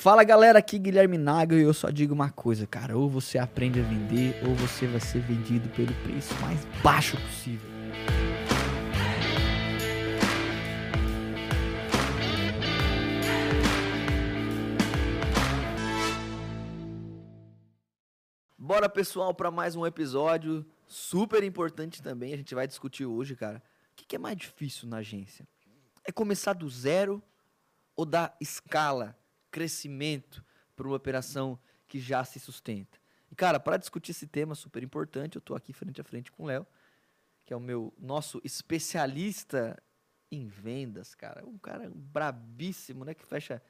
Fala galera, aqui Guilherme Nago e eu só digo uma coisa, cara, ou você aprende a vender ou você vai ser vendido pelo preço mais baixo possível. Bora pessoal para mais um episódio super importante também, a gente vai discutir hoje, cara. O que, é mais difícil na agência? É começar do zero ou dar escala? Crescimento para uma operação que já se sustenta. E, cara, para discutir esse tema super importante, eu estou aqui frente a frente com o Léo, que é o meu nosso especialista em vendas, cara. Um cara brabíssimo, né? Que fecha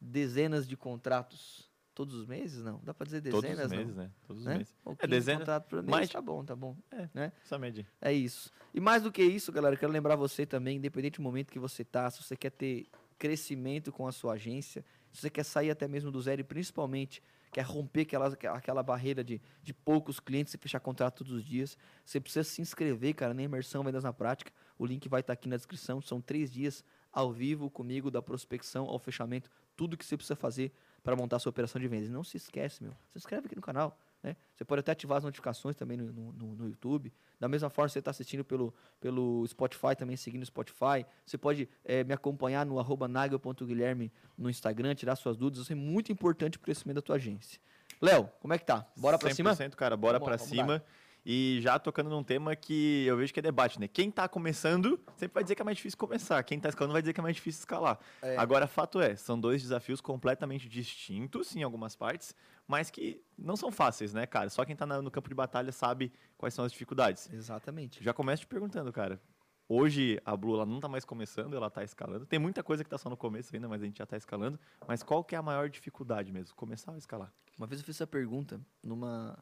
dezenas de contratos todos os meses, não? Dá para dizer dezenas, Todos os meses, não? né? Todos os né? meses. É dezena. contrato por mês, mais- tá bom, tá bom. É. Né? Essa média. É isso. E mais do que isso, galera, eu quero lembrar você também, independente do momento que você tá, se você quer ter crescimento com a sua agência, se você quer sair até mesmo do zero e principalmente quer romper aquela, aquela barreira de, de poucos clientes e fechar contrato todos os dias, você precisa se inscrever, cara, na imersão Vendas na Prática. O link vai estar aqui na descrição. São três dias ao vivo comigo, da prospecção ao fechamento, tudo que você precisa fazer para montar a sua operação de vendas. Não se esquece, meu. Se inscreve aqui no canal. Né? Você pode até ativar as notificações também no, no, no- YouTube. Da mesma forma, você está assistindo pelo, pelo Spotify, também seguindo o Spotify. Você pode eh, me acompanhar no arroba nagel.guilherme no Instagram, tirar suas dúvidas. Isso é muito importante para o crescimento da tua agência. Léo, como é que tá? Bora para cima? 100%, cara, bora vamos cima. E já tocando num tema que eu vejo que é debate, né? Quem tá começando sempre vai dizer que é mais difícil começar. Quem tá escalando vai dizer que é mais difícil escalar. É. Agora, fato é, são dois desafios completamente distintos em algumas partes, mas que não são fáceis, né, cara? Só quem tá na- no campo de batalha sabe quais são as dificuldades. Exatamente. Já começo te perguntando, cara. Hoje a Blue ela não tá mais começando, ela tá escalando. Tem muita coisa que tá só no começo ainda, mas a gente já tá escalando. Mas qual que é a maior dificuldade mesmo? Começar ou escalar? Uma vez eu fiz essa pergunta numa.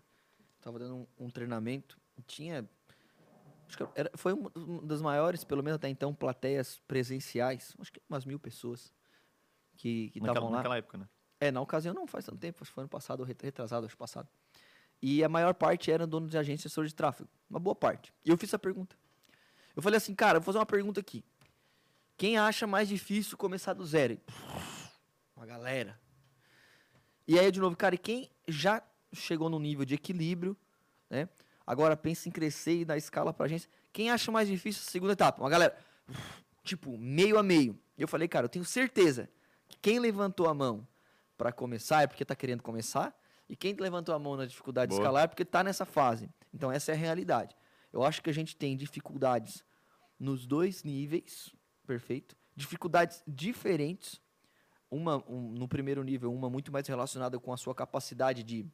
Tava dando um, um treinamento. e Tinha. Acho que era, foi uma das maiores, pelo menos até então, plateias presenciais. Acho que umas mil pessoas que estavam lá. naquela época, né? É, na ocasião não faz tanto tempo, acho que foi ano passado, retrasado, acho passado. E a maior parte eram donos de agências assessores de tráfego. Uma boa parte. E eu fiz essa pergunta. Eu falei assim, cara, vou fazer uma pergunta aqui. Quem acha mais difícil começar do zero? E, Uma galera. E aí, de novo, cara, e quem já chegou no nível de equilíbrio, né? Agora pensa em crescer e dar escala pra agência. Quem acha mais difícil a segunda etapa? Uma galera, tipo, meio a meio. Eu falei, cara, eu tenho certeza que quem levantou a mão para começar é porque tá querendo começar. E quem levantou a mão na dificuldade de Boa. escalar é porque tá nessa fase. Então, essa é a realidade. Eu acho que a gente tem dificuldades nos dois níveis, perfeito? Dificuldades diferentes. Uma, um- no primeiro nível, uma muito mais relacionada com a sua capacidade de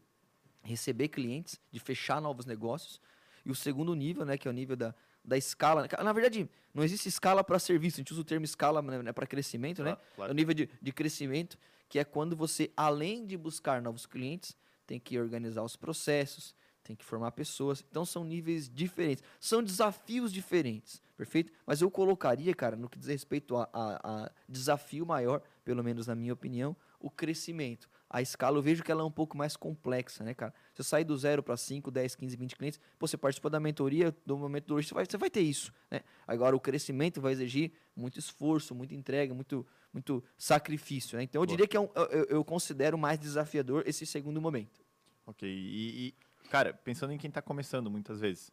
receber clientes, de fechar novos negócios. E o segundo nível, né, que é o nível da, da escala. né? Na verdade, não existe escala para serviço, a gente usa o termo escala né, para crescimento, né? Claro. É o nível de, de crescimento, que é quando você, além de buscar novos clientes, tem que organizar os processos, tem que formar pessoas. Então são níveis diferentes, são desafios diferentes, perfeito? Mas eu colocaria, cara, no que diz respeito a, a- a desafio maior, pelo menos na minha opinião, o crescimento. A escala, eu vejo que ela é um pouco mais complexa, né, cara? Você sair do zero para 5, 10, 15, 20 clientes, pô, você participou da mentoria, do momento do hoje, você vai, você vai ter isso, né? Agora, o crescimento vai exigir muito esforço, muita entrega, muito, muito sacrifício, né? Então, eu Boa. diria que é um- eu, eu- considero mais desafiador esse segundo momento. Ok. E, e, cara, pensando em quem tá começando muitas vezes.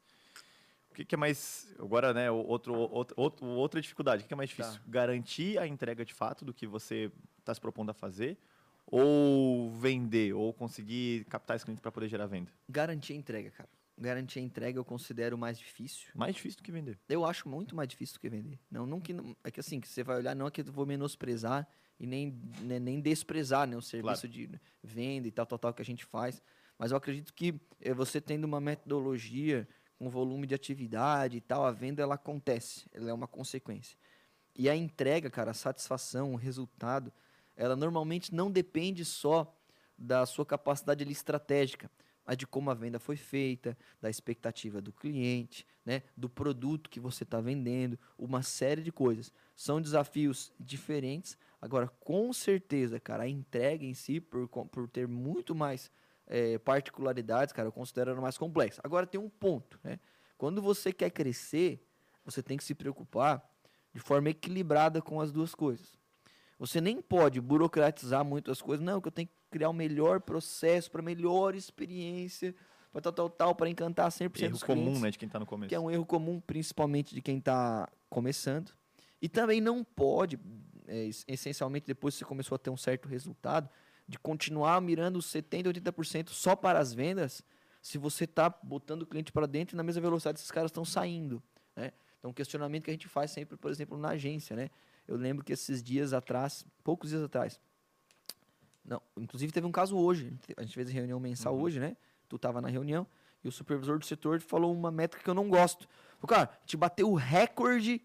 O que, que é mais. Agora, né? Outro, outro, outro- outra dificuldade. O que, que é mais difícil? Tá. Garantir a entrega de fato do que você está se propondo a fazer? Ou vender? Ou conseguir captar esse cliente para poder gerar venda? Garantir a entrega, cara. Garantir a entrega eu considero mais difícil. Mais difícil do que vender. Eu acho muito mais difícil do que vender. Não, não que não- é que assim, que você vai olhar, não é que eu vou menosprezar e nem, né, nem desprezar né, o serviço de venda e tal, tal, tal que a gente faz. Mas eu acredito que eh, você tendo uma metodologia com volume de atividade e tal, a venda ela acontece, ela é uma consequência. E a entrega, cara, a satisfação, o resultado, ela normalmente não depende só da sua capacidade ali estratégica, mas de como a venda foi feita, da expectativa do cliente, né, do produto que você está vendendo, uma série de coisas. São desafios diferentes. Agora, com certeza, cara, a entrega em si, por, por ter muito mais eh, particularidades, cara, eu considero ela mais complexa. Agora, tem um ponto, né? Quando você quer crescer, você tem que se preocupar de forma equilibrada com as duas coisas. Você nem pode burocratizar muito as coisas. Não, que eu tenho que criar o melhor processo para melhor experiência, para tal, tal, tal, para encantar 100% Erro dos comum, clientes. né, de quem está no começo. Que é um erro comum, principalmente de quem está começando. E também não pode, é, es- essencialmente depois que você começou a ter um certo resultado, de continuar mirando os 70%, 80% só para as vendas, se você está botando o cliente para dentro e na mesma velocidade esses caras estão saindo. Né? Então, um questionamento que a gente faz sempre, por exemplo, na agência. Né? Eu lembro que esses dias atrás, poucos dias atrás, não, inclusive teve um caso hoje, a gente fez reunião mensal hoje, né? Tu estava na reunião e o supervisor do setor falou uma métrica que eu não gosto. Falou, cara, gente bateu o recorde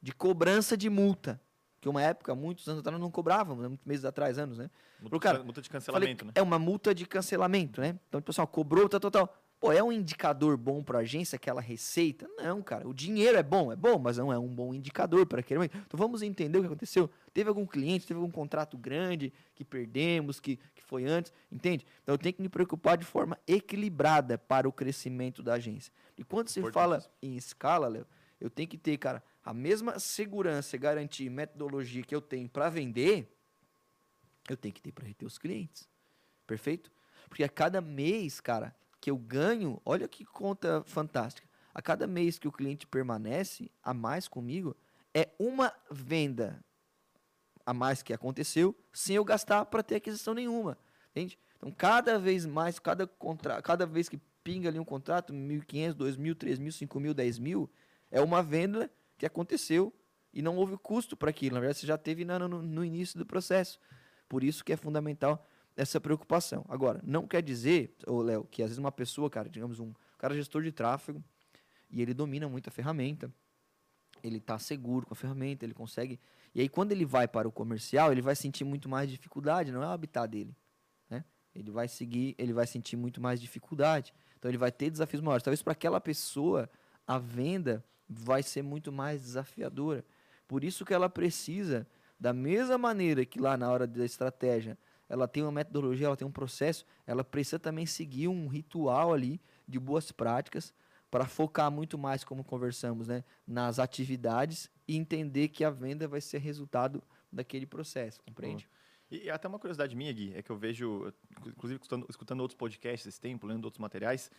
de cobrança de multa. Que uma época, muitos anos atrás, não cobrávamos, né? muitos meses atrás, anos, né? Multa, cara, de, multa de Falei, cancelamento, né? É uma multa de cancelamento, né? Então, o pessoal cobrou, tal, tal, tal. Pô, é um indicador bom para a agência aquela receita? Não, cara. O dinheiro é bom, é bom, mas não é um bom indicador para aquele momento. Então vamos entender o que aconteceu. Teve algum cliente, teve algum contrato grande que perdemos, que, que foi antes, entende? Então eu tenho que me preocupar de forma equilibrada para o crescimento da agência. E quando se fala em escala, Léo, eu tenho que ter, cara, a mesma segurança e garantia e metodologia que eu tenho para vender, eu tenho que ter para reter os clientes. Perfeito? Porque a cada mês, cara, que eu ganho, olha que conta fantástica. A cada mês que o cliente permanece a mais comigo, é uma venda a mais que aconteceu sem eu gastar para ter aquisição nenhuma. Entende? Então, cada vez mais, cada, contra... cada vez que pinga ali um contrato, 1.500, 2.000, 3.000, 5.000, 10.000, é uma venda que aconteceu e não houve custo para aquilo. Na verdade, você já teve no, no, no início do processo. Por isso que é fundamental essa preocupação. Agora, não quer dizer, Léo, que às vezes uma pessoa, cara, digamos um cara gestor de tráfego, e ele domina muito a ferramenta, ele está seguro com a ferramenta, ele consegue. E aí, quando ele vai para o comercial, ele vai sentir muito mais dificuldade, não é o habitat dele. Né? Ele vai seguir, ele vai sentir muito mais dificuldade. Então, ele vai ter desafios maiores. Talvez para aquela pessoa, a venda vai ser muito mais desafiadora. Por isso que ela precisa, da mesma maneira que lá na hora da estratégia, ela tem uma metodologia, ela tem um processo, ela precisa também seguir um ritual ali de boas práticas para focar muito mais, como conversamos, né, nas atividades e entender que a venda vai ser resultado daquele processo, compreende? E, até uma curiosidade minha, Gui, é que eu vejo, inclusive escutando, escutando outros podcasts esse tempo, lendo outros materiais,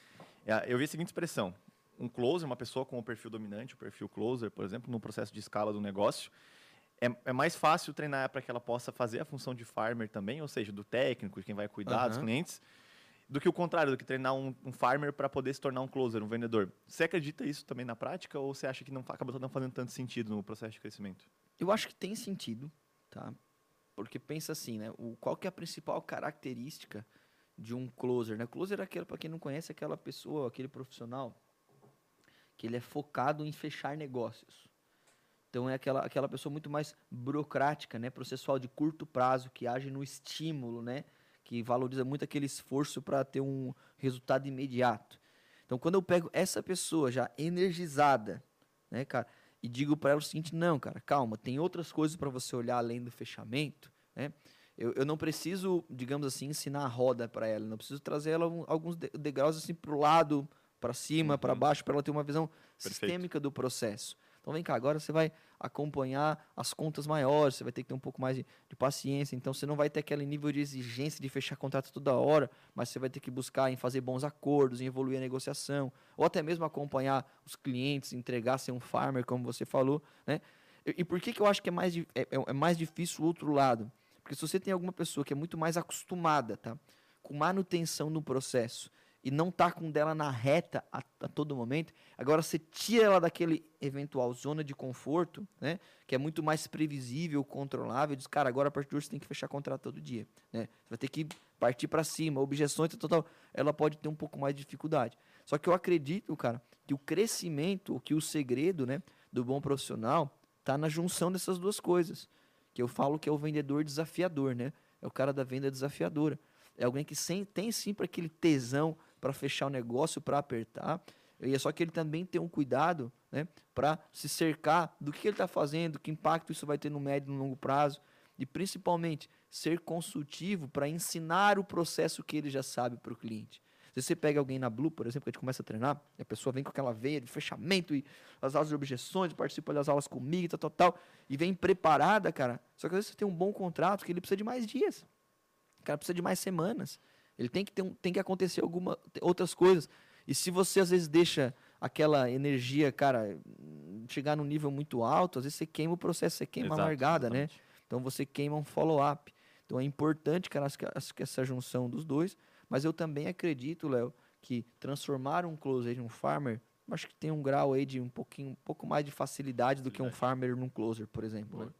é, eu vi a seguinte expressão. Um closer, uma pessoa com o perfil dominante, o perfil closer, por exemplo, no processo de escala do negócio, é, é mais fácil treinar para que ela possa fazer a função de farmer também, ou seja, do técnico, de quem vai cuidar dos Aham. clientes, do que o contrário, do que treinar um, um farmer para poder se tornar um closer, um vendedor. Você acredita isso também na prática ou você acha que não acaba não fazendo tanto sentido no processo de crescimento? Eu acho que tem sentido, tá? Porque pensa assim, né? O, qual que é a principal característica de um closer, né? Closer é aquele, para quem não conhece, é aquela pessoa, aquele profissional que ele é focado em fechar negócios. Então é aquela, aquela pessoa muito mais burocrática, né? Processual de curto prazo, que age no estímulo, né? Que valoriza muito aquele esforço para ter um resultado imediato. Então quando eu pego essa pessoa já energizada, né, cara, e digo para ela o seguinte: não, cara, calma, tem outras coisas para você olhar além do fechamento, né? Eu, eu não preciso, digamos assim, ensinar a roda para ela, não preciso trazer ela alguns de- degraus assim para o lado, para cima, para Uhum. baixo, para ela ter uma visão Perfeito. sistêmica do processo. Então vem cá, agora você vai acompanhar as contas maiores, você vai ter que ter um pouco mais de, de paciência, então você não vai ter aquele nível de exigência de fechar contrato toda hora, mas você vai ter que buscar em fazer bons acordos, em evoluir a negociação, ou até mesmo acompanhar os clientes, entregar ser um farmer, como você falou, né? E, e por que, que eu acho que é mais, é, é- é mais difícil o outro lado? Porque se você tem alguma pessoa que é muito mais acostumada, tá? Com manutenção no processo e não tá com dela na reta a, a todo momento, agora você tira ela daquele eventual zona de conforto, né? Que é muito mais previsível, controlável, diz, cara, agora a partir de hoje você tem que fechar contrato todo dia, né? Você vai ter que partir para cima, objeções, ela pode ter um pouco mais de dificuldade. Só que eu acredito, cara, que o crescimento, que o segredo, né, do bom profissional tá na junção dessas duas coisas. Que eu falo que é o vendedor desafiador, né? É o cara da venda desafiadora. É alguém que sem, tem sempre aquele tesão para fechar o negócio, para apertar. E é só que ele também tem um cuidado, né, para se cercar do que ele está fazendo, que impacto isso vai ter no médio e no longo prazo. E principalmente ser consultivo para ensinar o processo que ele já sabe para o cliente. Se você pega alguém na Blue, por exemplo, que a gente começa a treinar, a pessoa vem com aquela veia de fechamento e as aulas de objeções, participa das aulas comigo tal, tal, tal, e vem preparada, cara. Só que às vezes você tem um bom contrato que ele precisa de mais dias. O cara precisa de mais semanas. Ele tem que, ter um, tem que acontecer alguma, outras coisas. E se você às vezes deixa aquela energia, cara, chegar num nível muito alto, às vezes você queima o processo, você queima Exato, a largada, né? exatamente. né? Então você queima um follow-up. Então é importante, cara, essa junção dos dois. Mas eu também acredito, Léo, que transformar um closer em um farmer, acho que tem um grau aí de um pouquinho, um pouco mais de facilidade do que um farmer num closer, por exemplo. Né?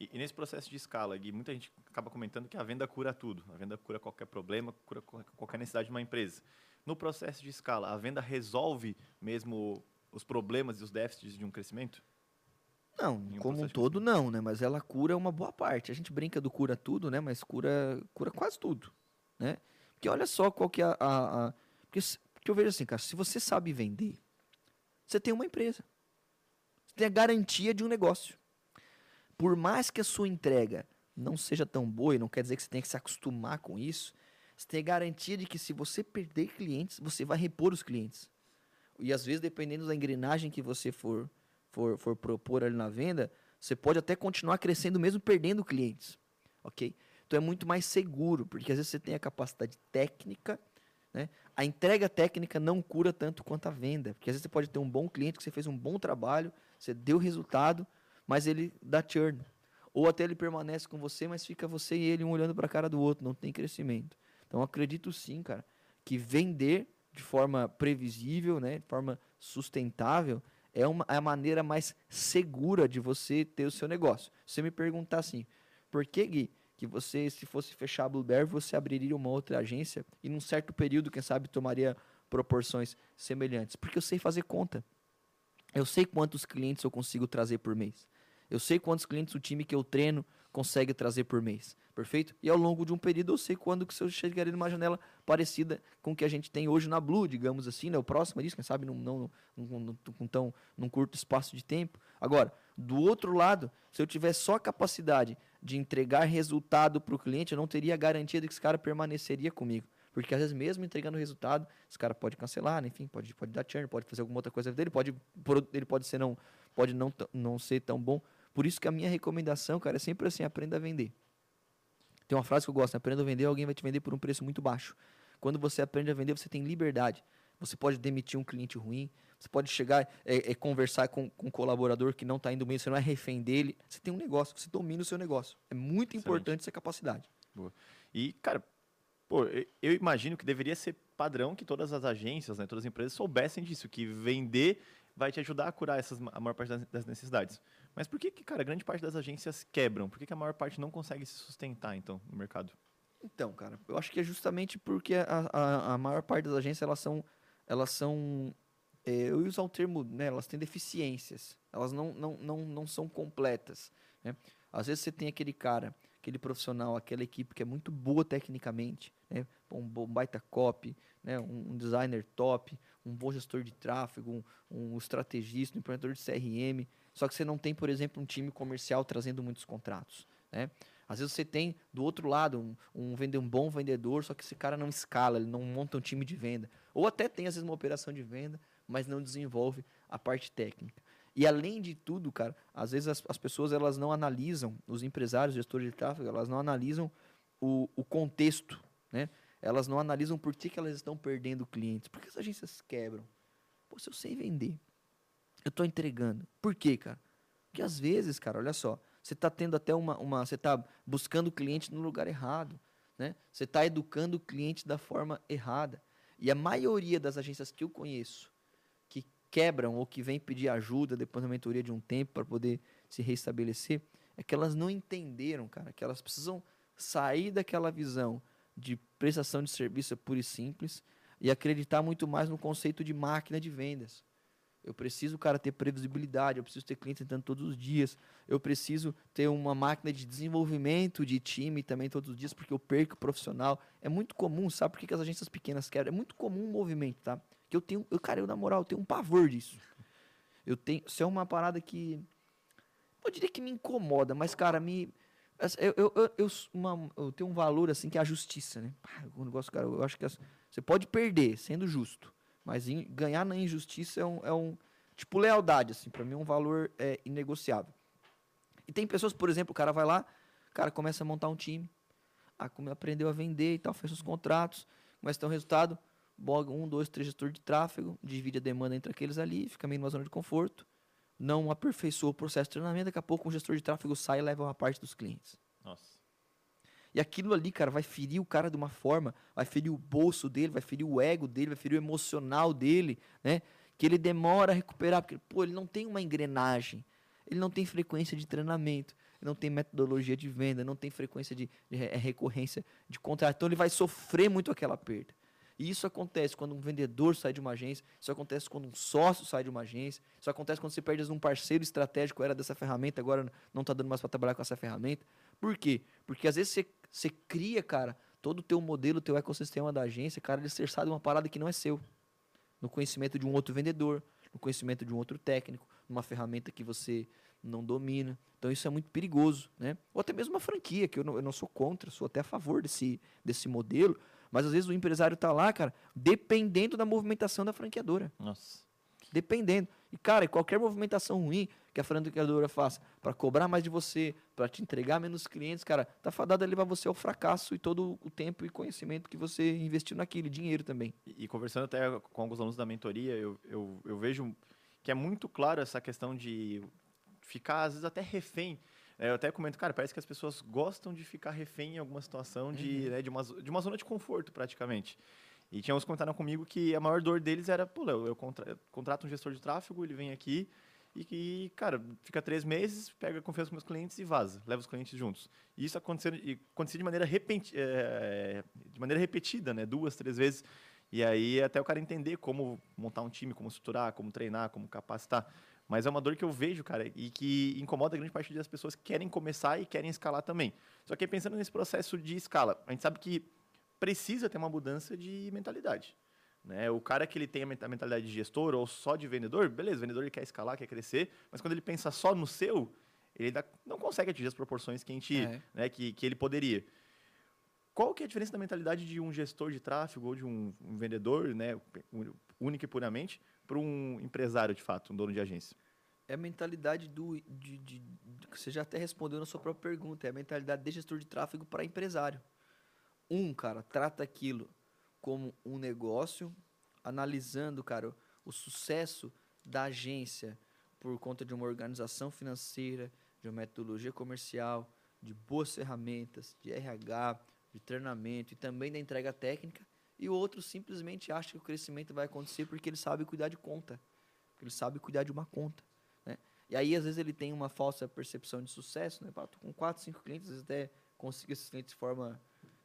E, e, nesse processo de escala, Gui, muita gente acaba comentando que a venda cura tudo. A venda cura qualquer problema, cura qualquer necessidade de uma empresa. No processo de escala, a venda resolve mesmo os problemas e os déficits de um crescimento? Não, um como um todo não, né? Mas ela cura uma boa parte. A gente brinca do cura tudo, né? Mas cura, cura quase tudo, né? Porque olha só qual que é a... a, a... Porque, porque eu vejo assim, cara, se você sabe vender, você tem uma empresa. Você tem a garantia de um negócio. Por mais que a sua entrega não seja tão boa, e não quer dizer que você tenha que se acostumar com isso, você tem a garantia de que se você perder clientes, você vai repor os clientes. E às vezes, dependendo da engrenagem que você for for, for propor ali na venda, você pode até continuar crescendo mesmo perdendo clientes, ok? Então é muito mais seguro, porque às vezes você tem a capacidade técnica, né? A entrega técnica não cura tanto quanto a venda, porque às vezes você pode ter um bom cliente que você fez um bom trabalho, você deu resultado, mas ele dá churn. Ou até ele permanece com você, mas fica você e ele um olhando para a cara do outro, não tem crescimento. Então acredito sim, cara, que vender de forma previsível, né, de forma sustentável, é, uma, é a maneira mais segura de você ter o seu negócio. Se você me perguntar assim, por que, Gui, que você, se fosse fechar a Blueberry, você abriria uma outra agência e num certo período, quem sabe, tomaria proporções semelhantes? Porque eu sei fazer conta. Eu sei quantos clientes eu consigo trazer por mês. Eu sei quantos clientes o time que eu treino consegue trazer por mês. Perfeito? E ao longo de um período eu sei quando que eu chegaria numa janela parecida com o que a gente tem hoje na Blue, digamos assim, né? o próximo disso, quem sabe, não, não, não, tão, num curto espaço de tempo. Agora, do outro lado, se eu tiver só a capacidade de entregar resultado para o cliente, eu não teria garantia de que esse cara permaneceria comigo. Porque às vezes, mesmo entregando resultado, esse cara pode cancelar, né? enfim, pode, pode dar churn, pode fazer alguma outra coisa dele, pode, ele pode ser não, pode não, não ser tão bom. Por isso que a minha recomendação, cara, é sempre assim: aprenda a vender. Tem uma frase que eu gosto, né? aprenda a vender, alguém vai te vender por um preço muito baixo. Quando você aprende a vender, você tem liberdade. Você pode demitir um cliente ruim, você pode chegar e é, é, conversar com, com um colaborador que não está indo bem, você não é refém dele. Você tem um negócio, você domina o seu negócio. É muito Excelente. importante essa capacidade. Boa. E, cara, pô, eu imagino que deveria ser padrão que todas as agências, né, todas as empresas soubessem disso, que vender vai te ajudar a curar essas, a maior parte das necessidades. Mas por que, que, cara, grande parte das agências quebram? Por que, que a maior parte não consegue se sustentar, então, no mercado? Então, cara, eu acho que é justamente porque a, a, a maior parte das agências, elas são, elas são é, eu uso o termo, né, elas têm deficiências, elas não, não, não, não são completas. Né? Às vezes você tem aquele cara, aquele profissional, aquela equipe que é muito boa tecnicamente, né? um, um baita copy, né? um, um designer top, um bom gestor de tráfego, um, um estrategista, um empreendedor de CRM, só que você não tem, por exemplo, um time comercial trazendo muitos contratos. Né? Às vezes você tem do outro lado um, um, um bom vendedor, só que esse cara não escala, ele não monta um time de venda. Ou até tem, às vezes, uma operação de venda, mas não desenvolve a parte técnica. E além de tudo, cara, às vezes as, as pessoas elas não analisam, os empresários, gestores de tráfego, elas não analisam o, o contexto, né? Elas não analisam por que, que elas estão perdendo clientes, por que as agências quebram. Pô, se eu sei vender, eu estou entregando. Por quê, cara? Porque às vezes, cara, olha só, você está tendo até uma, uma você está buscando o cliente no lugar errado, né? Você está educando o cliente da forma errada. E a maioria das agências que eu conheço que quebram ou que vêm pedir ajuda depois da mentoria de um tempo para poder se restabelecer, é que elas não entenderam, cara, que elas precisam sair daquela visão de prestação de serviço pura e simples e acreditar muito mais no conceito de máquina de vendas. Eu preciso, cara, ter previsibilidade, eu preciso ter clientes entrando todos os dias, eu preciso ter uma máquina de desenvolvimento de time também todos os dias, porque eu perco profissional. É muito comum, sabe por que as agências pequenas querem? É muito comum um movimento, tá? Que eu tenho, eu, cara, eu na moral, eu tenho um pavor disso. Eu tenho, isso é uma parada que eu diria que me incomoda, mas cara, me Eu, eu, eu, eu, uma, eu tenho um valor assim que é a justiça, né? O negócio, cara, eu acho que você pode perder sendo justo, mas in, ganhar na injustiça é um, é um tipo lealdade, assim, para mim é um valor é, inegociável. E tem pessoas, por exemplo, o cara vai lá, o cara começa a montar um time, a, aprendeu a vender e tal, fez os contratos, começa a ter um resultado, boga um, dois, três gestor de tráfego, divide a demanda entre aqueles ali, fica meio numa zona de conforto não aperfeiçoou o processo de treinamento, daqui a pouco um gestor de tráfego sai e leva uma parte dos clientes. Nossa. E aquilo ali, cara, vai ferir o cara de uma forma, vai ferir o bolso dele, vai ferir o ego dele, vai ferir o emocional dele, né? Que ele demora a recuperar, porque, pô, ele não tem uma engrenagem, ele não tem frequência de treinamento, não tem metodologia de venda, não tem frequência de, de recorrência de contrato, então ele vai sofrer muito aquela perda. E isso acontece quando um vendedor sai de uma agência, isso acontece quando um sócio sai de uma agência, isso acontece quando você perde um parceiro estratégico, era dessa ferramenta, agora não está dando mais para trabalhar com essa ferramenta. Por quê? Porque às vezes você, você cria, cara, todo o teu modelo, teu ecossistema da agência, cara, ele ser de uma parada que não é seu. No conhecimento de um outro vendedor, no conhecimento de um outro técnico, numa ferramenta que você não domina. Então isso é muito perigoso, né? Ou até mesmo uma franquia, que eu não, eu não sou contra, sou até a favor desse, desse modelo, mas às vezes o empresário está lá, cara, dependendo da movimentação da franqueadora. Nossa. Dependendo. E, cara, qualquer movimentação ruim que a franqueadora faça para cobrar mais de você, para te entregar menos clientes, cara, tá fadado a levar você ao fracasso e todo o tempo e conhecimento que você investiu naquele, dinheiro também. E, e conversando até com alguns alunos da mentoria, eu, eu, eu vejo que é muito claro essa questão de ficar, às vezes, até refém eu até comento, cara, parece que as pessoas gostam de ficar refém em alguma situação de, uhum. né, de, uma, de uma zona de conforto, praticamente. E tinha uns que comentaram comigo que a maior dor deles era, pô, eu, eu contra, contrato um gestor de tráfego, ele vem aqui e que, cara, fica três meses, pega confiança com meus clientes e vaza, leva os clientes juntos. E isso acontecia, de, maneira repenti, é, de maneira repetida, né? Duas, três vezes. E aí até o cara entender como montar um time, como estruturar, como treinar, como capacitar. Mas é uma dor que eu vejo, cara, e que incomoda grande parte das pessoas que querem começar e querem escalar também. Só que pensando nesse processo de escala, a gente sabe que precisa ter uma mudança de mentalidade. Né? O cara que ele tem a mentalidade de gestor ou só de vendedor, beleza, o vendedor ele quer escalar, quer crescer, mas quando ele pensa só no seu, ele não consegue atingir as proporções que, a gente, é. né, que, que ele poderia. Qual que é a diferença da mentalidade de um gestor de tráfego ou de um, um vendedor, né, único e puramente, para um empresário, de fato, um dono de agência? É a mentalidade do. De, de, de, você já até respondeu na sua própria pergunta. É a mentalidade de gestor de tráfego para empresário. Um, cara, trata aquilo como um negócio, analisando, cara, o sucesso da agência por conta de uma organização financeira, de uma metodologia comercial, de boas ferramentas, de RH, de treinamento e também da entrega técnica e o outro simplesmente acha que o crescimento vai acontecer porque ele sabe cuidar de conta, ele sabe cuidar de uma conta. E aí, às vezes, ele tem uma falsa percepção de sucesso, né? Pá, com quatro, cinco clientes, às vezes até conseguiu esses clientes de forma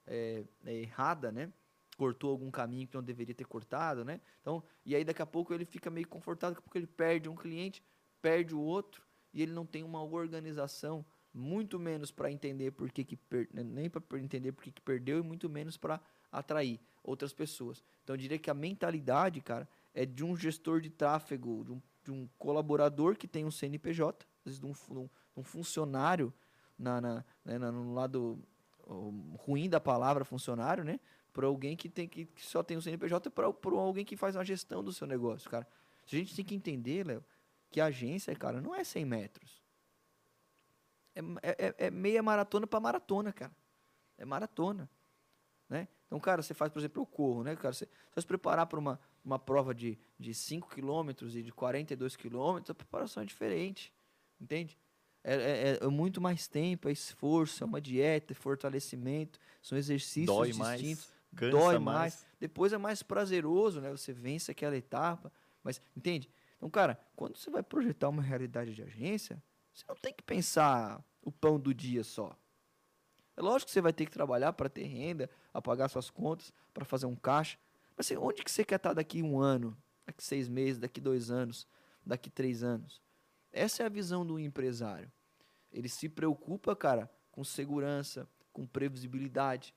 é, é, errada, né? Cortou algum caminho que não deveria ter cortado, né? Então, e aí daqui a pouco ele fica meio confortável, pouco ele perde um cliente, perde o outro, e ele não tem uma organização, muito menos para entender por que, que per... Né? nem para entender por que, que perdeu, e muito menos para atrair outras pessoas. Então eu diria que a mentalidade, cara, é de um gestor de tráfego, de um, de um colaborador que tem um CNPJ, às vezes de um, um funcionário na, na, né, no lado ruim da palavra funcionário, né? Para alguém que tem que, que, só tem um CNPJ para alguém que faz uma gestão do seu negócio, cara. A gente tem que entender, Léo, que a agência, cara, não é 100 metros. É, é, é meia maratona para maratona, cara. É maratona. Né? Então, cara, você faz, por exemplo, o corro, né? Cara, você, você se preparar para uma, uma prova de, de 5 km e de 42 km, a preparação é diferente, entende? É, é, é, muito mais tempo, é esforço, é uma dieta, é fortalecimento, são exercícios dói distintos. Mais, dói mais. mais. Depois é mais prazeroso, né? Você vence aquela etapa, mas entende? Então, cara, quando você vai projetar uma realidade de agência, você não tem que pensar o pão do dia só. É lógico que você vai ter que trabalhar para ter renda, a pagar suas contas, para fazer um caixa. Mas assim, onde que você quer estar daqui um ano, daqui seis meses, daqui dois anos, daqui três anos? Essa é a visão do empresário. Ele se preocupa, cara, com segurança, com previsibilidade.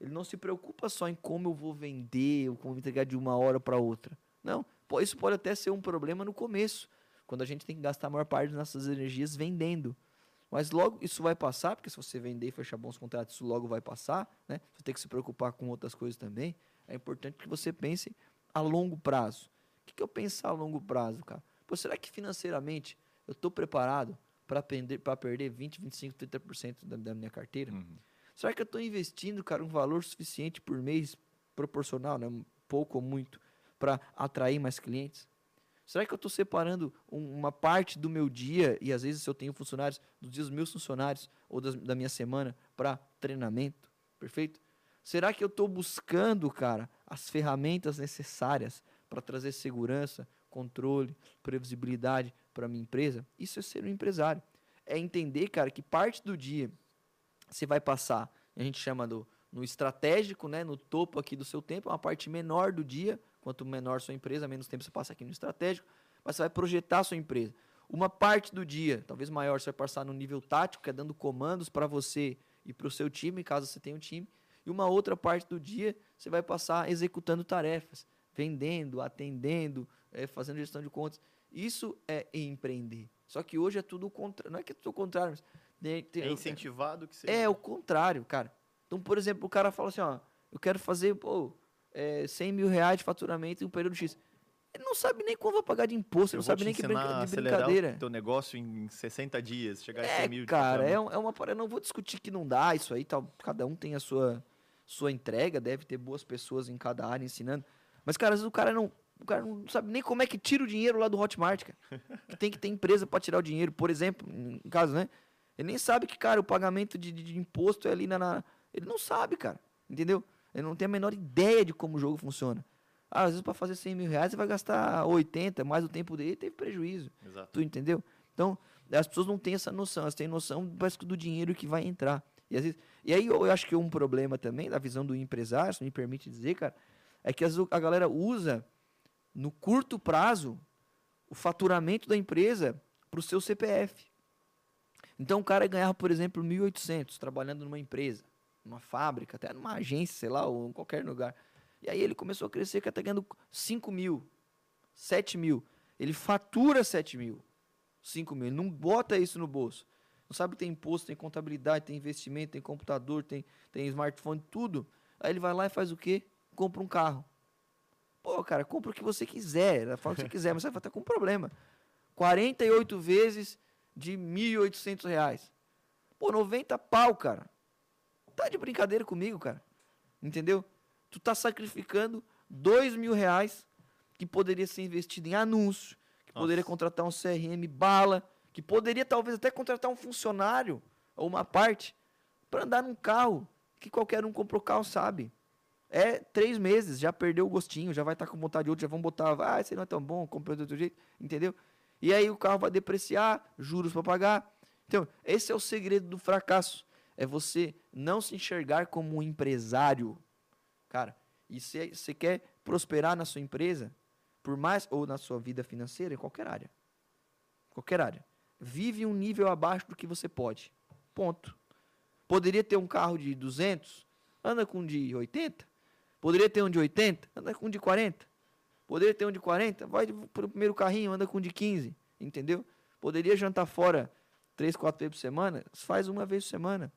Ele não se preocupa só em como eu vou vender ou como entregar de uma hora para outra. Não, isso pode até ser um problema no começo, quando a gente tem que gastar a maior parte das nossas energias vendendo. Mas logo isso vai passar, porque se você vender e fechar bons contratos, isso logo vai passar, né? Você tem que se preocupar com outras coisas também. É importante que você pense a longo prazo. O que, que eu penso a longo prazo, cara? Pô, será que financeiramente eu estou preparado para perder 20, 25, 30% da, da minha carteira? Uhum. Será que eu estou investindo, cara, um valor suficiente por mês, proporcional, né? pouco ou muito, para atrair mais clientes? Será que eu estou separando um, uma parte do meu dia, e às vezes se eu tenho funcionários, dos dias dos meus funcionários ou das, da minha semana, para treinamento? Perfeito? Será que eu estou buscando, cara, as ferramentas necessárias para trazer segurança, controle, previsibilidade para minha empresa? Isso é ser um empresário. É entender, cara, que parte do dia você vai passar, a gente chama do no estratégico, né, no topo aqui do seu tempo, é uma parte menor do dia, Quanto menor sua empresa, menos tempo você passa aqui no estratégico, mas você vai projetar a sua empresa. Uma parte do dia, talvez maior, você vai passar no nível tático, que é dando comandos para você e para o seu time, caso você tenha um time. E uma outra parte do dia, você vai passar executando tarefas, vendendo, atendendo, é, fazendo gestão de contas. Isso é empreender. Só que hoje é tudo o contrário. Não é que é tudo o contrário, mas. Tem, tem, é incentivado que seja. É o contrário, cara. Então, por exemplo, o cara fala assim: ó, eu quero fazer, pô, é, 100 mil reais de faturamento em um período X. Ele não sabe nem quando vai pagar de imposto, ele não sabe nem que brinca, de brincadeira. O teu negócio em 60 dias, chegar é, a 100 mil. Cara, é, é uma Eu não vou discutir que não dá isso aí, tal. cada um tem a sua, sua entrega, deve ter boas pessoas em cada área ensinando. Mas, cara, às vezes o cara não, o cara não sabe nem como é que tira o dinheiro lá do Hotmart, cara. que tem que ter empresa para tirar o dinheiro, por exemplo, em caso, né? Ele nem sabe que, cara, o pagamento de, de, de imposto é ali na, na. Ele não sabe, cara. Entendeu? Ele não tem a menor ideia de como o jogo funciona. Ah, às vezes para fazer 100 mil reais você vai gastar 80, mais o tempo dele teve prejuízo. Exato. Tu entendeu? Então, as pessoas não têm essa noção, elas têm noção do dinheiro que vai entrar. E, às vezes, e aí eu, acho que um problema também da visão do empresário, se me permite dizer, cara, é que a galera usa no curto prazo o faturamento da empresa para o seu CPF. Então o cara ganhava, por exemplo, 1.800 trabalhando numa empresa numa fábrica, até numa agência, sei lá, ou em qualquer lugar. E aí ele começou a crescer, que até ganhando 5 mil, 7 mil. Ele fatura 7 mil, 5 mil. Ele não bota isso no bolso. Não sabe que tem imposto, tem contabilidade, tem investimento, tem computador, tem, tem smartphone, tudo. Aí ele vai lá e faz o quê? Compra um carro. Pô, cara, compra o que você quiser. Fala o que você quiser, mas você vai estar com um problema. 48 vezes de R$ 1.800. Pô, 90 pau, cara. Tá de brincadeira comigo, cara. Entendeu? Tu tá sacrificando dois mil reais que poderia ser investido em anúncio, que Nossa. poderia contratar um CRM bala, que poderia talvez até contratar um funcionário ou uma parte para andar num carro que qualquer um comprou carro sabe. É três meses, já perdeu o gostinho, já vai estar tá com vontade de outro, já vão botar, ah, esse não é tão bom, comprei de outro jeito, entendeu? E aí o carro vai depreciar, juros para pagar. Então, esse é o segredo do fracasso é você não se enxergar como um empresário. Cara, e se você quer prosperar na sua empresa, por mais ou na sua vida financeira, em qualquer área. Qualquer área. Vive um nível abaixo do que você pode. Ponto. Poderia ter um carro de 200, anda com um de 80. Poderia ter um de 80, anda com um de 40. Poderia ter um de 40, vai para o primeiro carrinho, anda com um de 15. Entendeu? Poderia jantar fora três, quatro vezes por semana, faz uma vez por semana.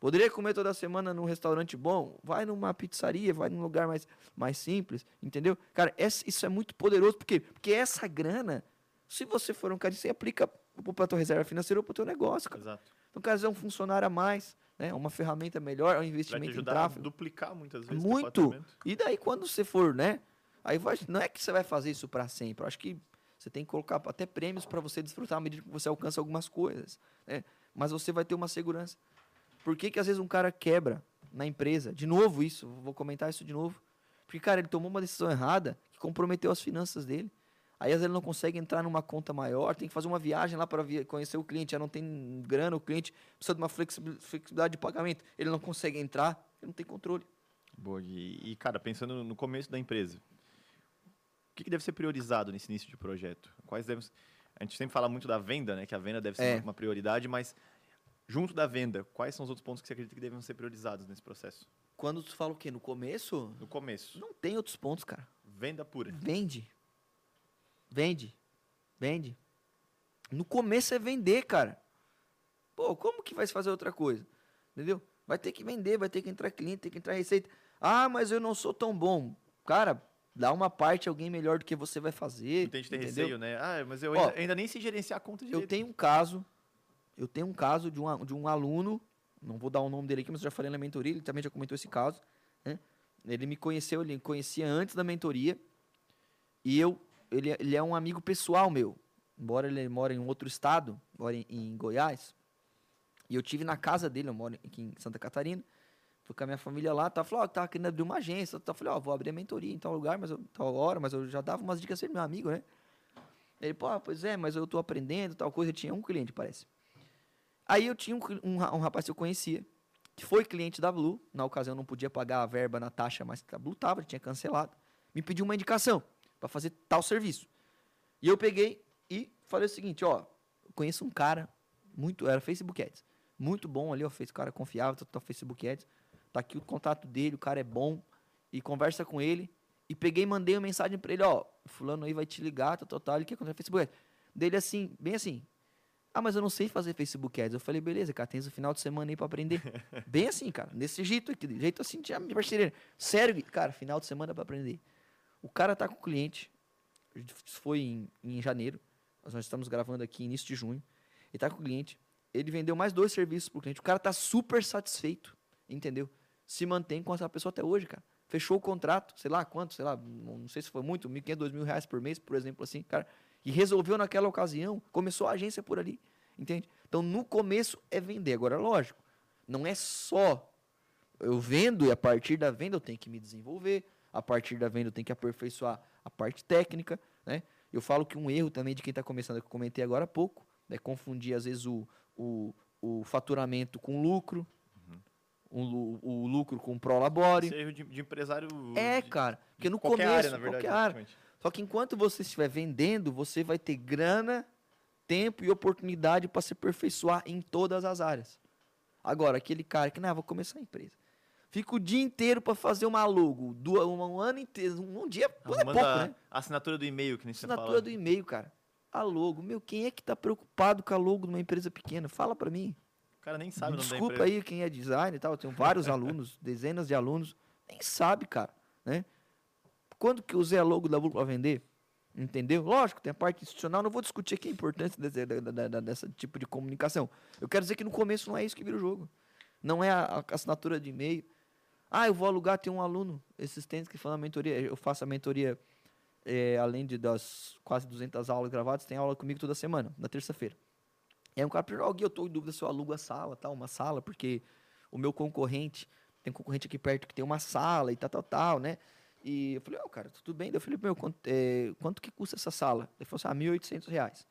Poderia comer toda semana num restaurante bom? Vai numa pizzaria, vai num lugar mais, mais simples, entendeu? Cara, essa, isso é muito poderoso, por quê? Porque essa grana, se você for um cara, você aplica para a tua reserva financeira ou para o teu negócio, cara. Exato. Então, cara, é um funcionário a mais, né? uma ferramenta melhor, um investimento vai te ajudar em tráfego. A duplicar muitas vezes. Muito. E daí, quando você for, né? Aí vai, não é que você vai fazer isso para sempre. Eu acho que você tem que colocar até prêmios para você desfrutar à medida que você alcança algumas coisas. Né? Mas você vai ter uma segurança. Por que, que às vezes um cara quebra na empresa? De novo isso, vou comentar isso de novo. Porque, cara, ele tomou uma decisão errada que comprometeu as finanças dele. Aí às vezes ele não consegue entrar numa conta maior, tem que fazer uma viagem lá para conhecer o cliente, já não tem grana, o cliente precisa de uma flexibilidade de pagamento. Ele não consegue entrar, ele não tem controle. Boa, e, e cara, pensando no começo da empresa, o que, que, deve ser priorizado nesse início de projeto? Quais devem A gente sempre fala muito da venda, né? Que a venda deve ser é. uma prioridade, mas Junto da venda, quais são os outros pontos que você acredita que devem ser priorizados nesse processo? Quando tu fala o quê? No começo? No começo. Não tem outros pontos, cara. Venda pura. Vende. Vende. Vende. No começo é vender, cara. Pô, como que vai se fazer outra coisa? Entendeu? Vai ter que vender, vai ter que entrar cliente, tem que entrar receita. Ah, mas eu não sou tão bom. Cara, dá uma parte alguém melhor do que você vai fazer. Tem gente ter receio, né? Ah, mas eu Ó, ainda, ainda, nem sei gerenciar a conta direito. Eu tenho um caso, eu tenho um caso de um, de um aluno, não vou dar o nome dele aqui, mas eu já falei na mentoria, ele também já comentou esse caso. Né? Ele me conheceu, ele me conhecia antes da mentoria. E eu, ele, ele é um amigo pessoal meu. Embora ele mora em outro estado, mora em, em Goiás. E eu tive na casa dele, eu moro aqui em Santa Catarina. Fui com a minha família lá, tá, falou, ó, tava querendo abrir uma agência. Tá, falei, ó, vou abrir a mentoria em tal lugar, mas eu, tal hora, mas eu já dava umas dicas assim, meu amigo, né? Ele, pô, pois é, mas eu tô aprendendo, tal coisa. Eu tinha um cliente, parece. Aí eu tinha um, um, um rapaz que eu conhecia, que foi cliente da Blue. Na ocasião não podia pagar a verba na taxa, mas a Blue tava, tinha cancelado. Me pediu uma indicação para fazer tal serviço. E eu peguei e falei o seguinte, ó, conheço um cara, muito, era Facebook Ads, muito bom ali, ó, fez cara confiável, tá, tá Facebook Ads. Tá aqui o contato dele, o cara é bom. E conversa com ele. E peguei e mandei uma mensagem para ele, ó, fulano aí vai te ligar, tal, tal, tal. Ele quer contar Facebook Ads. Dele assim, bem assim. Ah, mas eu não sei fazer Facebook Ads. Eu falei, beleza, cara, tens o final de semana aí pra aprender. bem assim, cara, desse jeito aqui, jeito assim, minha parceria. Sério, cara, final de semana para aprender. O cara tá com o cliente, foi em, em janeiro, nós estamos gravando aqui início de junho, ele tá com o cliente, ele vendeu mais dois serviços pro cliente, o cara tá super satisfeito, entendeu? se mantém com essa pessoa até hoje, cara. Fechou o contrato, sei lá quanto, sei lá, não sei se foi muito, 1.500, 2.000 reais por mês, por exemplo, assim, cara. E resolveu naquela ocasião, começou a agência por ali, entende? Então, no começo é vender. Agora, lógico, não é só eu vendo e a partir da venda eu tenho que me desenvolver, a partir da venda eu tenho que aperfeiçoar a parte técnica, né? Eu falo que um erro também de quem está começando, que eu comentei agora há pouco, é confundir às vezes o, o, o faturamento com lucro, um, o lucro com o Prolabore. Esse erro de, de empresário. É, de, cara. Porque no qualquer começo. Área, na verdade, qualquer área. Só que enquanto você estiver vendendo, você vai ter grana, tempo e oportunidade para se aperfeiçoar em todas as áreas. Agora, aquele cara que, não, vou começar a empresa. Fica o dia inteiro para fazer uma logo, um, ano inteiro, um dia, é pouco, né? Assinatura do e-mail, que nem você Assinatura do e-mail, cara. A logo. Meu, quem é que tá preocupado com a logo de uma empresa pequena? Fala para mim cara nem sabe Desculpa aí quem é design e tal, eu tenho vários alunos, dezenas de alunos, nem sabe, cara, né? Quando que eu usei a logo da Blue para vender? Entendeu? Lógico, tem a parte institucional, não vou discutir aqui a importância desse, desse, desse tipo de comunicação. Eu quero dizer que no começo não é isso que vira o jogo. Não é a, a assinatura de e-mail. Ah, eu vou alugar, tem um aluno existente que faz a mentoria, eu faço a mentoria, é, além de das quase 200 aulas gravadas, tem aula comigo toda semana, na terça-feira. E aí um cara perguntou, eu estou em dúvida se eu alugo a sala, tal, uma sala, porque o meu concorrente, tem um concorrente aqui perto que tem uma sala e tal, tal, tal, né? E eu falei, ó, oh, cara, tudo bem? Daí eu falei, meu, quanto, é, quanto que custa essa sala? Ele falou assim, ah, 1.800 reais.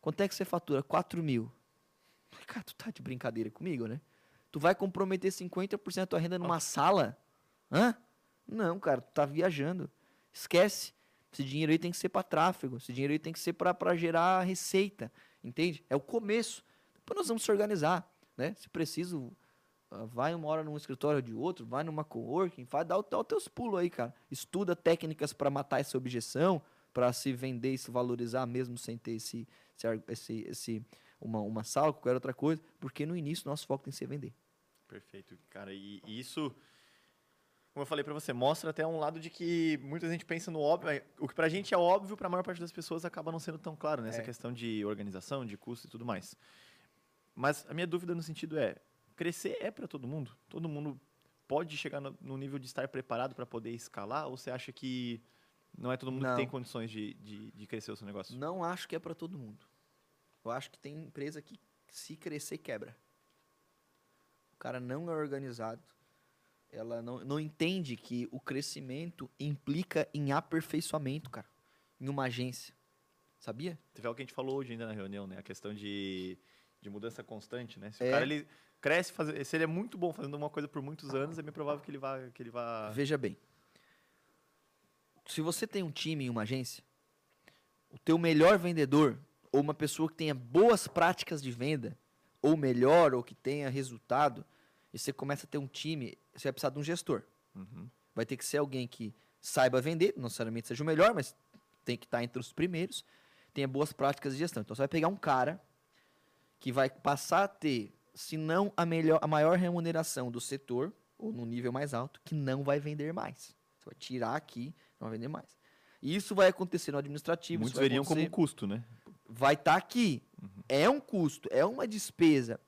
Quanto é que você fatura? 4 mil. Eu falei, cara, tu tá de brincadeira comigo, né? Tu vai comprometer 50% da tua renda numa sala? Hã? Não, cara, tu tá viajando. Esquece. Esse dinheiro aí tem que ser para tráfego. Esse dinheiro aí tem que ser para gerar receita. Entende? É o começo. Depois nós vamos se organizar, né? Se preciso, ah, vai uma hora num escritório de outro, vai numa coworking, faz, dá, dá os teus pulos aí, cara. Estuda técnicas para matar essa objeção, para se vender e se valorizar mesmo sem ter esse, esse, esse, uma, uma sala, qualquer outra coisa, porque no início nosso foco tem que ser vender. Perfeito, cara. E, e isso como eu falei para você, mostra até um lado de que muita gente pensa no óbvio. É, o que para a gente é óbvio, para a maior parte das pessoas acaba não sendo tão claro, nessa né? é. questão de organização, de custo e tudo mais. Mas a minha dúvida no sentido é, crescer é para todo mundo? Todo mundo pode chegar no, no nível de estar preparado para poder escalar? Ou você acha que não é todo mundo não. que tem condições de, de, de, crescer o seu negócio? Não acho que é para todo mundo. Eu acho que tem empresa que se crescer quebra. O cara não é organizado ela não, não entende que o crescimento implica em aperfeiçoamento, cara, em uma agência. Sabia? Teve algo que a gente falou hoje ainda na reunião, né? A questão de, de mudança constante, né? Se é. o cara ele cresce, faz, se ele é muito bom fazendo uma coisa por muitos anos, é bem provável que ele vá, que ele vá. Veja bem, se você tem um time em uma agência, o teu melhor vendedor ou uma pessoa que tenha boas práticas de venda, ou melhor, ou que tenha resultado, e você começa a ter um time, você vai precisar de um gestor. Uhum. Vai ter que ser alguém que saiba vender, não necessariamente seja o melhor, mas tem que estar entre os primeiros, tenha boas práticas de gestão. Então você vai pegar um cara que vai passar a ter, se não a, melhor, a maior remuneração do setor, ou no nível mais alto, que não vai vender mais. Você vai tirar aqui, não vai vender mais. E isso vai acontecer no administrativo. Muitos veriam como um custo, né? Vai estar tá aqui. Uhum. É um custo, é uma despesa.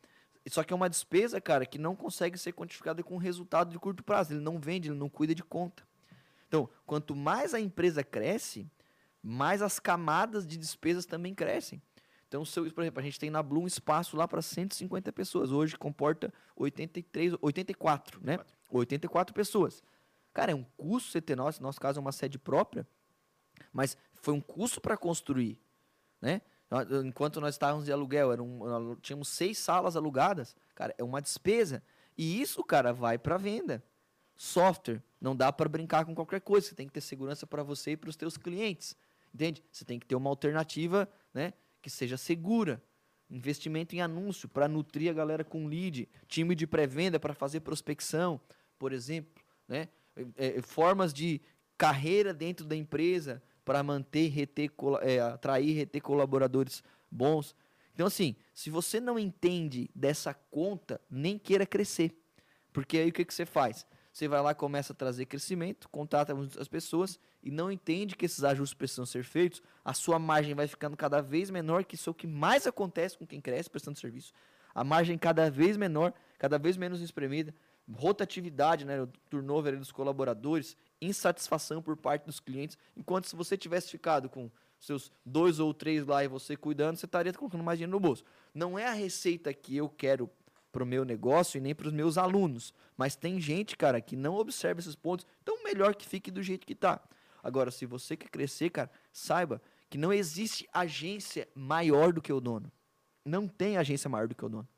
Só que é uma despesa, cara, que não consegue ser quantificada com resultado de curto prazo. Ele não vende, ele não cuida de conta. Então, quanto mais a empresa cresce, mais as camadas de despesas também crescem. Então, se por exemplo, a gente tem na Blue um espaço lá para 150 pessoas. Hoje comporta 83, 84, né? 84 pessoas. Cara, é um custo você ter, nosso, no nosso caso é uma sede própria, mas foi um custo para construir, né? Enquanto nós estávamos de aluguel, era um, tínhamos seis salas alugadas, cara, é uma despesa. E isso, cara, vai para venda. Software, não dá para brincar com qualquer coisa, você tem que ter segurança para você e para os teus clientes. Entende? Você tem que ter uma alternativa, né? que seja segura. Investimento em anúncio para nutrir a galera com lead, time de pré-venda para fazer prospecção, por exemplo, né? É, é, formas de carreira dentro da empresa para manter, reter, é, atrair, reter colaboradores bons. Então, assim, se você não entende dessa conta, nem queira crescer. Porque aí o que, que você faz? Você vai lá, começa a trazer crescimento, contrata as pessoas e não entende que esses ajustes precisam ser feitos, a sua margem vai ficando cada vez menor, que isso é o que mais acontece com quem cresce prestando serviço. A margem cada vez menor, cada vez menos espremida, rotatividade, né, o turnover dos colaboradores, insatisfação por parte dos clientes, enquanto se você tivesse ficado com seus dois ou três lá e você cuidando, você estaria colocando mais dinheiro no bolso. Não é a receita que eu quero para o meu negócio e nem para os meus alunos. Mas tem gente, cara, que não observa esses pontos. Então, melhor que fique do jeito que está. Agora, se você quer crescer, cara, saiba que não existe agência maior do que o dono. Não tem agência maior do que o dono.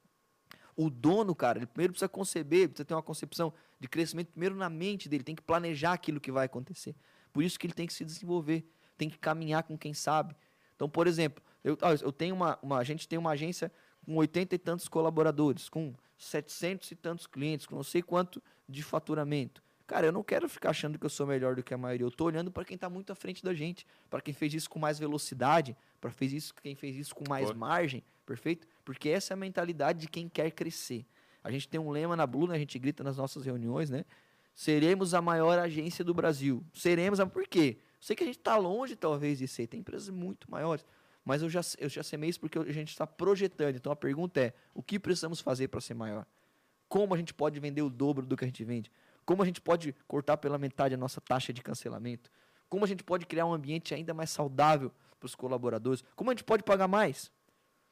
O dono, cara, ele primeiro precisa conceber, precisa ter uma concepção de crescimento primeiro na mente dele, tem que planejar aquilo que vai acontecer. Por isso que ele tem que se desenvolver, tem que caminhar com quem sabe. Então, por exemplo, eu, eu tenho uma, uma a gente tem uma agência com 80 e tantos colaboradores, com 700 e tantos clientes, com não sei quanto de faturamento. Cara, eu não quero ficar achando que eu sou melhor do que a maioria. Eu estou olhando para quem está muito à frente da gente, para quem fez isso com mais velocidade, para quem fez isso com mais Pô. margem, perfeito? Porque essa é a mentalidade de quem quer crescer. A gente tem um lema na Blue, né? a gente grita nas nossas reuniões, né? Seremos a maior agência do Brasil. Seremos, mas por quê? Sei que a gente está longe, talvez, de ser. Tem empresas muito maiores. Mas eu já, eu já semei isso porque a gente está projetando. Então a pergunta é: o que precisamos fazer para ser maior? Como a gente pode vender o dobro do que a gente vende? Como a gente pode cortar pela metade a nossa taxa de cancelamento? Como a gente pode criar um ambiente ainda mais saudável para os colaboradores? Como a gente pode pagar mais?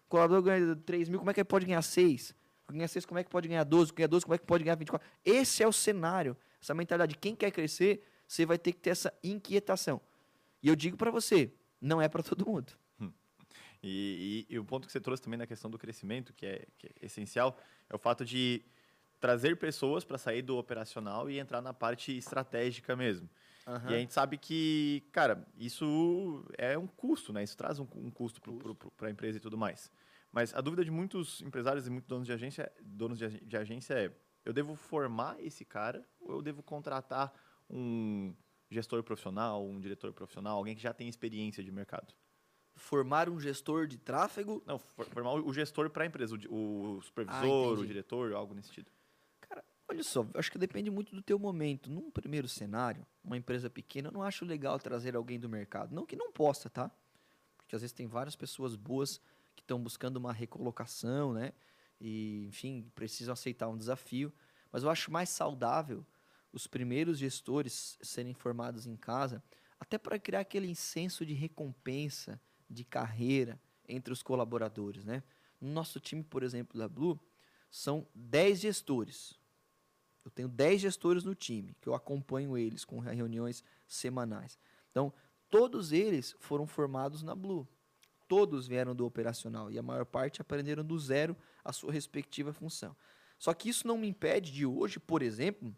O colaborador ganha 3 mil, como é que ele pode ganhar 6? Ganhar 6, como é que pode ganhar 12? Ganhar 12, como é que pode ganhar 24? Esse é o cenário, essa mentalidade. Quem quer crescer, você vai ter que ter essa inquietação. E eu digo para você, não é para todo mundo. E, e, e, o ponto que você trouxe também na questão do crescimento, que é, que é essencial, é o fato de trazer pessoas para sair do operacional e entrar na parte estratégica mesmo. Uhum. E a gente sabe que, cara, isso é um custo, né? Isso traz um, um custo para a empresa e tudo mais. Mas a dúvida de muitos empresários e muitos donos de agência, donos de, de agência é: eu devo formar esse cara ou eu devo contratar um gestor profissional, um diretor profissional, alguém que já tem experiência de mercado? formar um gestor de tráfego? Não, formar o gestor para a empresa, o, supervisor, ah, o diretor, algo nesse sentido. Olha só, acho que depende muito do teu momento. Num primeiro cenário, uma empresa pequena, eu não acho legal trazer alguém do mercado. Não que não possa, tá? Porque às vezes tem várias pessoas boas que estão buscando uma recolocação, né? E, enfim, precisam aceitar um desafio. Mas eu acho mais saudável os primeiros gestores serem formados em casa, até para criar aquele senso de recompensa, de carreira entre os colaboradores. Né? No nosso time, por exemplo, da Blue, são 10 gestores. Eu tenho 10 gestores no time, que eu acompanho eles com reuniões semanais. Então, todos eles foram formados na Blue. Todos vieram do operacional e a maior parte aprenderam do zero a sua respectiva função. Só que isso não me impede de hoje, por exemplo,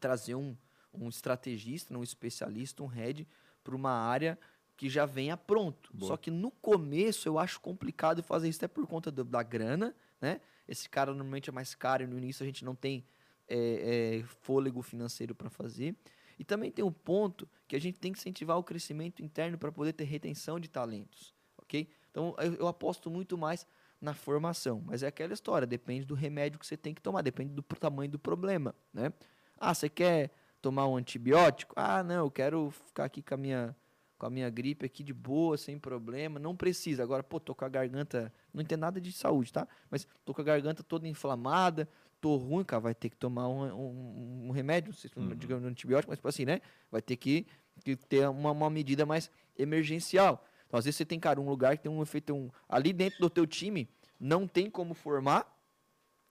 trazer um, um estrategista, um especialista, um head para uma área que já venha pronto. Boa. Só que no começo eu acho complicado fazer isso até por conta do, da grana, né? Esse cara normalmente é mais caro e no início a gente não tem é, é, fôlego financeiro para fazer. E também tem um ponto que a gente tem que incentivar o crescimento interno para poder ter retenção de talentos, ok? Então eu, eu aposto muito mais na formação. Mas é aquela história, depende do remédio que você tem que tomar, depende do tamanho do problema, né? Ah, você quer tomar um antibiótico? Ah, não, eu quero ficar aqui com a minha com a minha gripe aqui de boa, sem problema, não precisa. Agora, pô, tô com a garganta, não tem nada de saúde, tá? Mas tô com a garganta toda inflamada, tô ruim, cara, vai ter que tomar um, um, um remédio, não sei se uhum. digamos um antibiótico, mas tipo assim, né? Vai ter que, que ter uma, uma medida mais emergencial. Então, às vezes você tem, cara, um lugar que tem um efeito. Um, ali dentro do teu time não tem como formar.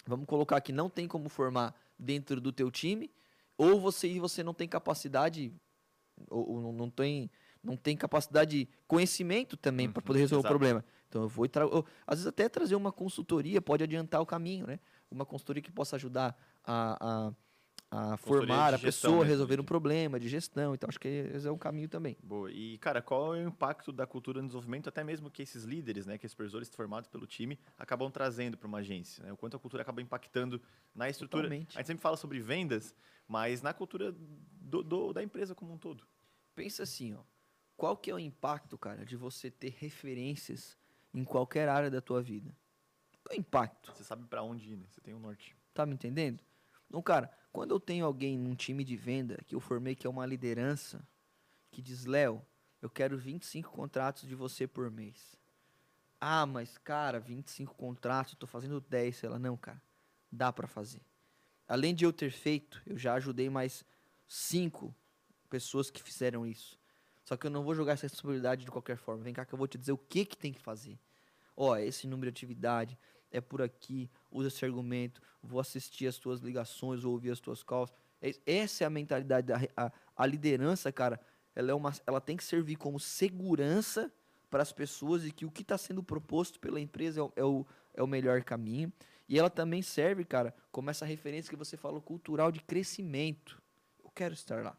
Vamos colocar aqui, não tem como formar dentro do teu time. Ou você você não tem capacidade, ou, ou não tem não tem capacidade de conhecimento também uhum, para poder resolver exato. o problema. Então eu vou eu, às vezes até trazer uma consultoria pode adiantar o caminho, né? Uma consultoria que possa ajudar a, a a formar a pessoa, a resolver um problema de gestão. Então, acho que esse é um caminho também. Boa. E, cara, qual é o impacto da cultura no desenvolvimento, até mesmo que esses líderes, né, que esses supervisores formados pelo time, acabam trazendo para uma agência? Né? O quanto a cultura acaba impactando na estrutura. Totalmente. A gente sempre fala sobre vendas, mas na cultura do, do, da empresa como um todo. Pensa assim, ó. Qual que é o impacto, cara, de você ter referências em qualquer área da tua vida? O impacto? Você sabe para onde ir, né? Você tem um norte. Tá me entendendo? Então, cara, quando eu tenho alguém num time de venda que eu formei que é uma liderança, que diz, Léo, eu quero 25 contratos de você por mês. Ah, mas cara, 25 contratos, eu tô fazendo 10, sei lá, não, cara. Dá para fazer. Além de eu ter feito, eu já ajudei mais cinco pessoas que fizeram isso. Só que eu não vou jogar essa responsabilidade de qualquer forma. Vem cá que eu vou te dizer o que, que tem que fazer. Ó, esse número de atividade é por aqui, usa esse argumento, vou assistir as tuas ligações, vou ouvir as tuas calls. É essa é a mentalidade da a, a liderança, cara. Ela, é uma, ela tem que servir como segurança para as pessoas e que o que está sendo proposto pela empresa é o, é, o, é o melhor caminho. E ela também serve, cara, como essa referência que você falou, cultural de crescimento. Eu quero estar lá.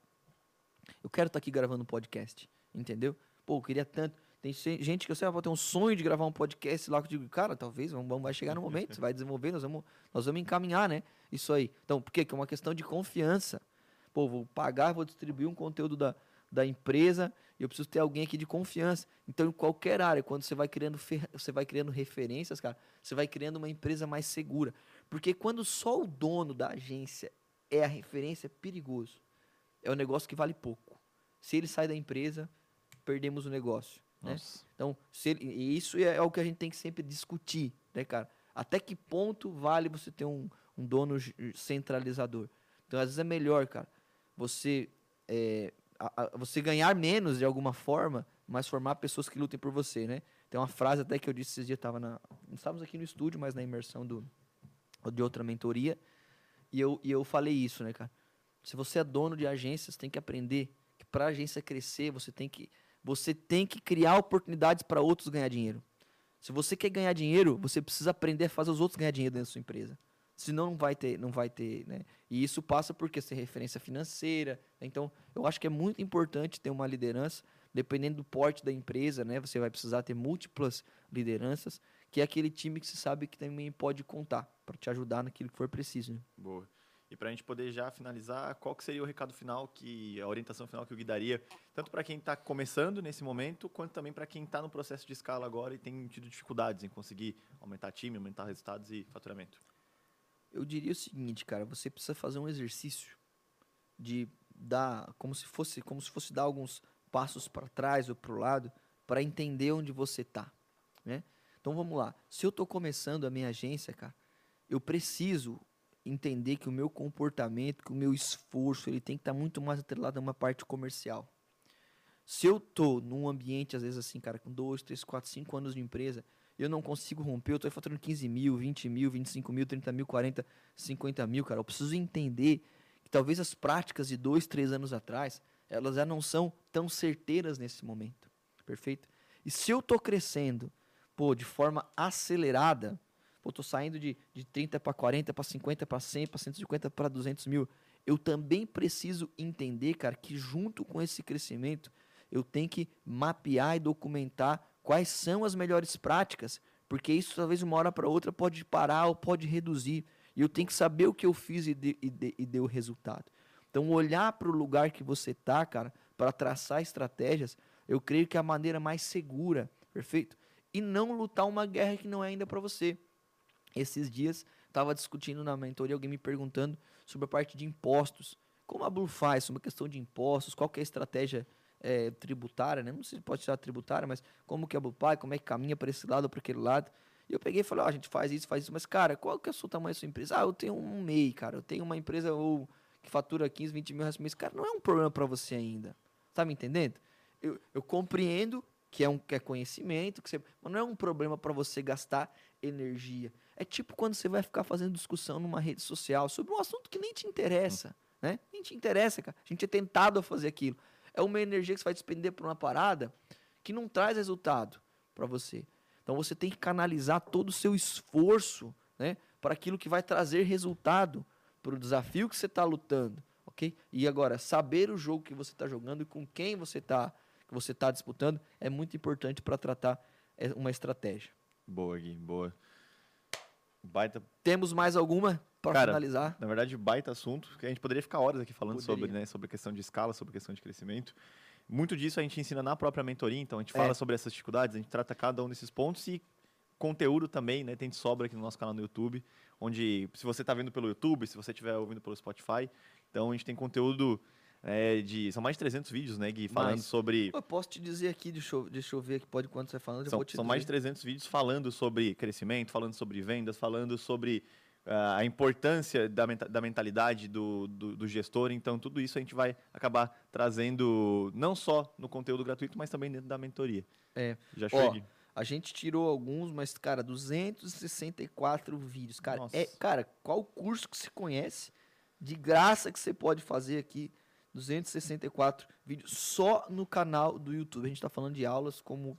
Eu quero estar aqui gravando um podcast, entendeu? Pô, eu queria tanto. Tem gente que eu sei, vai ter um sonho de gravar um podcast lá que eu digo, cara, talvez vamos, vai chegar no momento, vai desenvolver, nós vamos, nós vamos encaminhar, né? Isso aí. Então, por quê? Porque é uma questão de confiança. Pô, vou pagar, vou distribuir um conteúdo da, da empresa e eu preciso ter alguém aqui de confiança. Então, em qualquer área, quando você vai criando você vai criando referências, cara, você vai criando uma empresa mais segura. Porque quando só o dono da agência é a referência, é perigoso é um negócio que vale pouco. Se ele sai da empresa, perdemos o negócio. Né? Então, ele, e isso é, é, o que a gente tem que sempre discutir, né, cara? Até que ponto vale você ter um, um dono centralizador? Então, às vezes é melhor, cara, você, é, a, a, você ganhar menos de alguma forma, mas formar pessoas que lutem por você, né? Tem uma frase até que eu disse esses dias, tava na, não estávamos aqui no estúdio, mas na imersão do, de outra mentoria, e eu, e eu falei isso, né, cara? Se você é dono de agências, tem que aprender que para a agência crescer, você tem que você tem que criar oportunidades para outros ganhar dinheiro. Se você quer ganhar dinheiro, você precisa aprender a fazer os outros ganhar dinheiro dentro da sua empresa. Senão não vai ter, não vai ter, né? E isso passa por ser referência financeira. Né? Então, eu acho que é muito importante ter uma liderança, dependendo do porte da empresa, né? Você vai precisar ter múltiplas lideranças, que é aquele time que você sabe que também pode contar para te ajudar naquilo que for preciso. Né? Boa. E para a gente poder já finalizar, qual que seria o recado final, que a orientação final que eu guiaria, tanto para quem está começando nesse momento, quanto também para quem está no processo de escala agora e tem tido dificuldades em conseguir aumentar time, aumentar resultados e faturamento? Eu diria o seguinte, cara, você precisa fazer um exercício de dar, como se fosse, como se fosse dar alguns passos para trás ou para o lado, para entender onde você está, né? Então vamos lá. Se eu estou começando a minha agência, cara, eu preciso entender que o meu comportamento, que o meu esforço, ele tem que estar tá muito mais atrelado a uma parte comercial. Se eu tô num ambiente, às vezes assim, cara, com 2, 3, 4, 5 anos de empresa, eu não consigo romper, eu estou faturando 15 mil, 20 mil, 25 mil, 30 mil, 40, 50 mil, cara. Eu preciso entender que talvez as práticas de 2, 3 anos atrás, elas já não são tão certeiras nesse momento. Perfeito? E se eu estou crescendo, pô, de forma acelerada, Pô, tô saindo de, de 30 para 40, para 50, para 100, para 150, para 200 mil. Eu também preciso entender, cara, que junto com esse crescimento, eu tenho que mapear e documentar quais são as melhores práticas, porque isso talvez uma hora para outra pode parar ou pode reduzir. E eu tenho que saber o que eu fiz e, de, e, de, e deu resultado. Então, olhar para o lugar que você tá, cara, para traçar estratégias, eu creio que é a maneira mais segura, perfeito? e não lutar uma guerra que não é ainda para você. Esses dias estava discutindo na mentoria alguém me perguntando sobre a parte de impostos. Como a Blue faz sobre a questão de impostos, qual é a estratégia é, tributária, né? Não sei se pode ser tributária, mas como que a Blue Pay, como é que caminha para esse lado ou para aquele lado. E eu peguei e falei, ó, oh, a gente faz isso, faz isso, mas cara, qual que é o tamanho da sua empresa? Ah, eu tenho um MEI, cara, eu tenho uma empresa ou que fatura 15, 20 mil reais por mês. Cara, não é um problema para você ainda. Tá me entendendo? Eu, eu compreendo que é um que é conhecimento, que você, mas não é um problema para você gastar energia. É tipo quando você vai ficar fazendo discussão numa rede social sobre um assunto que nem te interessa, né? Nem te interessa, cara. A gente é tentado a fazer aquilo. É uma energia que você vai despender por uma parada que não traz resultado para você. Então você tem que canalizar todo o seu esforço, né, para aquilo que vai trazer resultado para o desafio que você está lutando, ok? E agora saber o jogo que você está jogando e com quem você está que você está disputando é muito importante para tratar é, uma estratégia. Boa, Gui, boa. Baita. Temos mais alguma para finalizar? Na verdade, baita assunto, que a gente poderia ficar horas aqui falando poderia. sobre, né, sobre a questão de escala, sobre a questão de crescimento. Muito disso a gente ensina na própria mentoria, então a gente fala é. sobre essas dificuldades, a gente trata cada um desses pontos e conteúdo também, né? Tem de sobra aqui no nosso canal no YouTube, onde se você está vendo pelo YouTube, se você estiver ouvindo pelo Spotify, então a gente tem conteúdo é, de são mais de 300 vídeos, né, Gui, falando mais. sobre. Eu posso te dizer aqui, deixa eu, deixa eu ver aqui, pode quando você falando, são, são dizer. mais de 300 vídeos falando sobre crescimento, falando sobre vendas, falando sobre uh, a importância da, da mentalidade do, do, do, gestor. Então, tudo isso a gente vai acabar trazendo não só no conteúdo gratuito, mas também dentro da mentoria. É. Já cheguei. A gente tirou alguns, mas, cara, 264 vídeos. Cara, Nossa. é, cara, qual curso que você conhece de graça que você pode fazer aqui? 264 vídeos só no canal do YouTube. A gente está falando de aulas como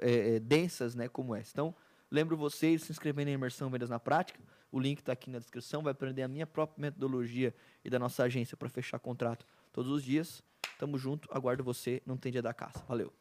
é, é, densas, né, como essa. Então, lembro vocês de se inscrever na imersão Vendas na Prática. O link está aqui na descrição. Vai aprender a minha própria metodologia e da nossa agência para fechar contrato todos os dias. Tamo junto. Aguardo você. Não tem dia da caça. Valeu.